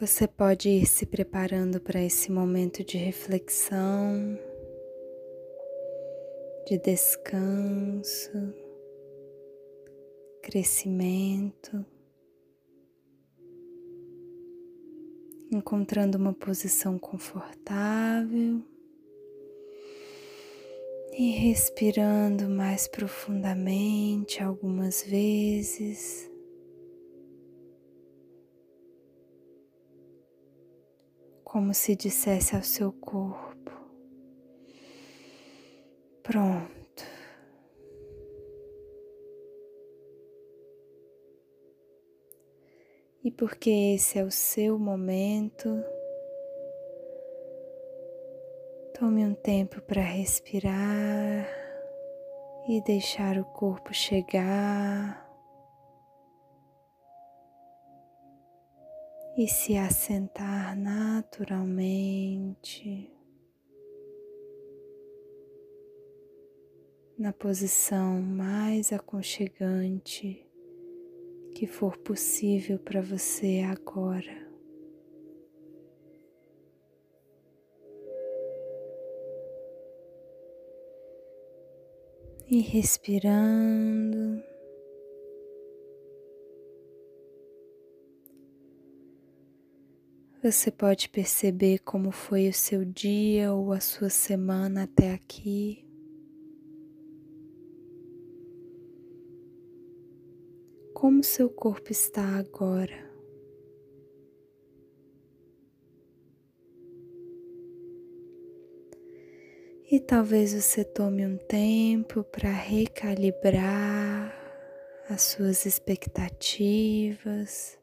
Você pode ir se preparando para esse momento de reflexão, de descanso, crescimento, encontrando uma posição confortável e respirando mais profundamente algumas vezes. Como se dissesse ao seu corpo: Pronto. E porque esse é o seu momento, tome um tempo para respirar e deixar o corpo chegar. E se assentar naturalmente na posição mais aconchegante que for possível para você agora. E respirando. Você pode perceber como foi o seu dia ou a sua semana até aqui. Como seu corpo está agora? E talvez você tome um tempo para recalibrar as suas expectativas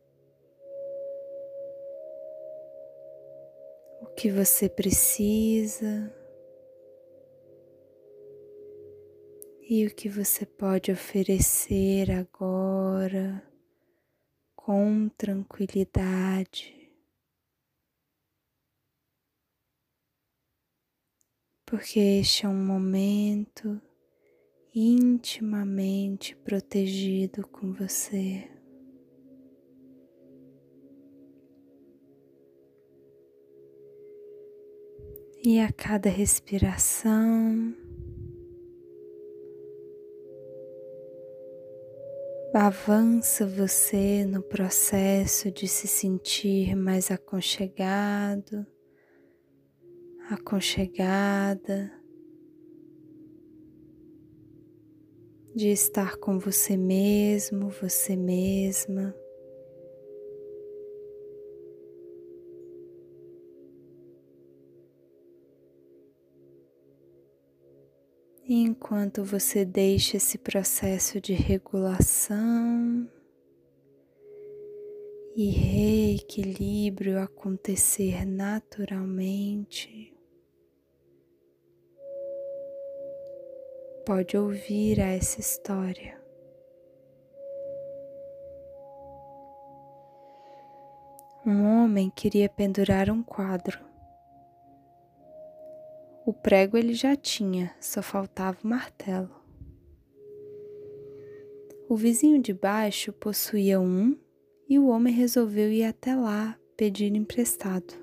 que você precisa e o que você pode oferecer agora com tranquilidade. Porque este é um momento intimamente protegido com você. E a cada respiração, avança você no processo de se sentir mais aconchegado, aconchegada, de estar com você mesmo, você mesma. Enquanto você deixa esse processo de regulação e reequilíbrio acontecer naturalmente, pode ouvir essa história. Um homem queria pendurar um quadro o prego ele já tinha, só faltava o martelo. O vizinho de baixo possuía um e o homem resolveu ir até lá pedir emprestado.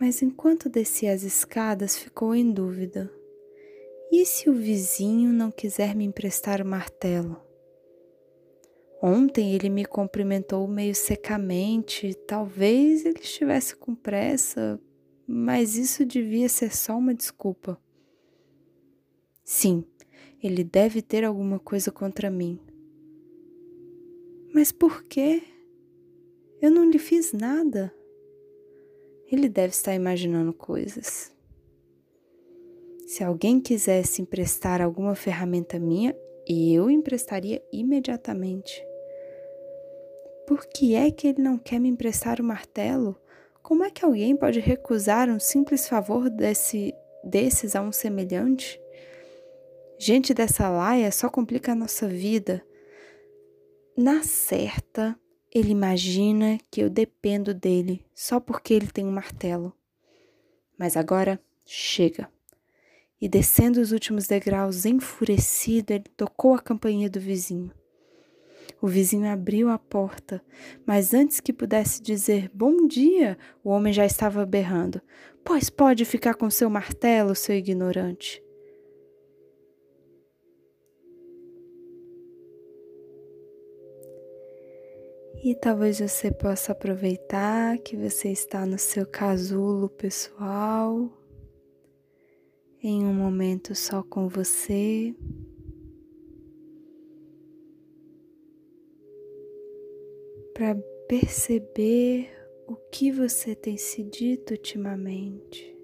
Mas enquanto descia as escadas, ficou em dúvida. E se o vizinho não quiser me emprestar o martelo? Ontem ele me cumprimentou meio secamente, talvez ele estivesse com pressa mas isso devia ser só uma desculpa. Sim, ele deve ter alguma coisa contra mim. Mas por quê? Eu não lhe fiz nada. Ele deve estar imaginando coisas. Se alguém quisesse emprestar alguma ferramenta minha, eu emprestaria imediatamente. Por que é que ele não quer me emprestar o martelo? Como é que alguém pode recusar um simples favor desse, desses a um semelhante? Gente dessa laia só complica a nossa vida. Na certa, ele imagina que eu dependo dele só porque ele tem um martelo. Mas agora chega. E descendo os últimos degraus enfurecido, ele tocou a campainha do vizinho. O vizinho abriu a porta, mas antes que pudesse dizer bom dia, o homem já estava berrando: Pois pode ficar com seu martelo, seu ignorante. E talvez você possa aproveitar que você está no seu casulo pessoal, em um momento só com você. Para perceber o que você tem se dito ultimamente.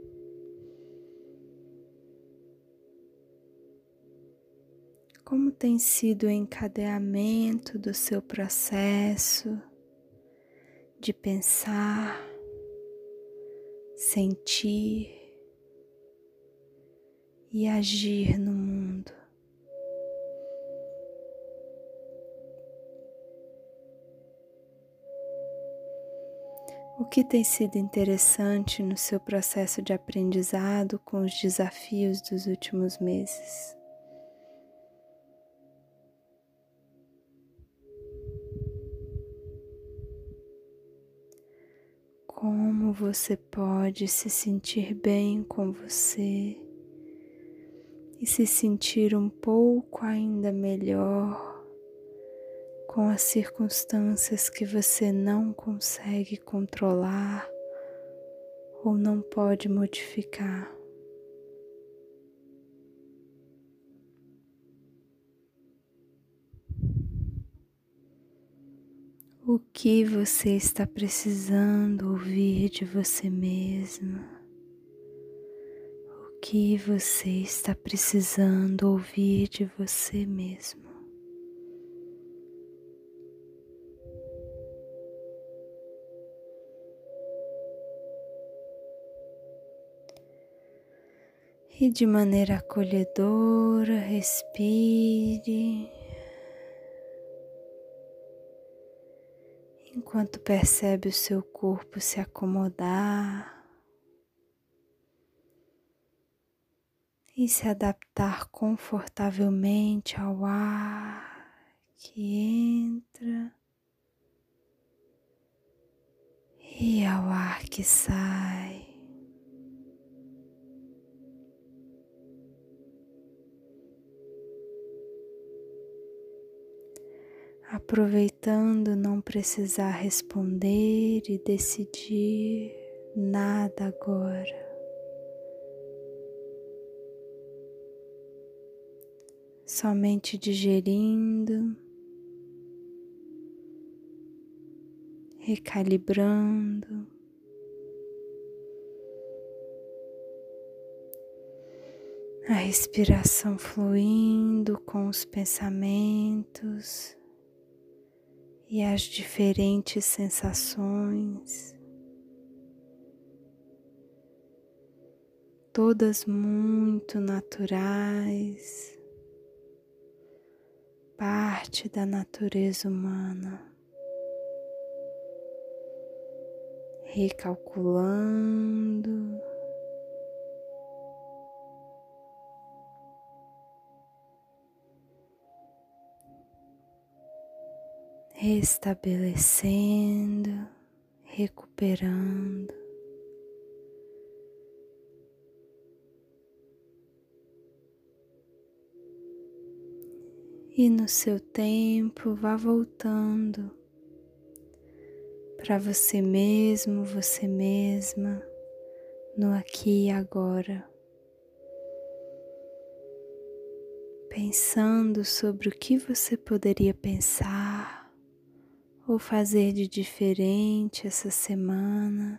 Como tem sido o encadeamento do seu processo de pensar, sentir e agir no O que tem sido interessante no seu processo de aprendizado com os desafios dos últimos meses? como você pode se sentir bem com você e se sentir um pouco ainda melhor com as circunstâncias que você não consegue controlar ou não pode modificar. o que você está precisando ouvir de você mesma, o que você está precisando ouvir de você mesmo. E de maneira acolhedora, respire. enquanto percebe o seu corpo se acomodar e se adaptar confortavelmente ao ar que entra e ao ar que sai. Aproveitando não precisar responder e decidir nada agora. Somente digerindo, recalibrando. A respiração fluindo com os pensamentos e as diferentes sensações, todas muito naturais, parte da natureza humana. Recalculando. Restabelecendo, recuperando. E no seu tempo vá voltando para você mesmo, você mesma, no aqui e agora. Pensando sobre o que você poderia pensar ou fazer de diferente essa semana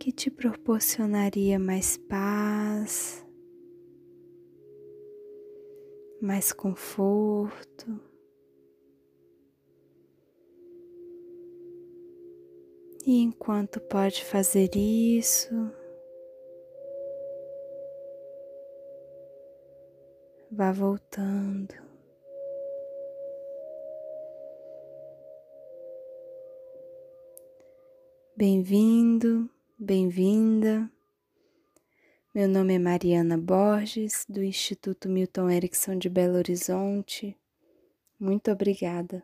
que te proporcionaria mais paz, mais conforto. E enquanto pode fazer isso, vá voltando. Bem-vindo, bem-vinda. Meu nome é Mariana Borges, do Instituto Milton Erickson de Belo Horizonte. Muito obrigada.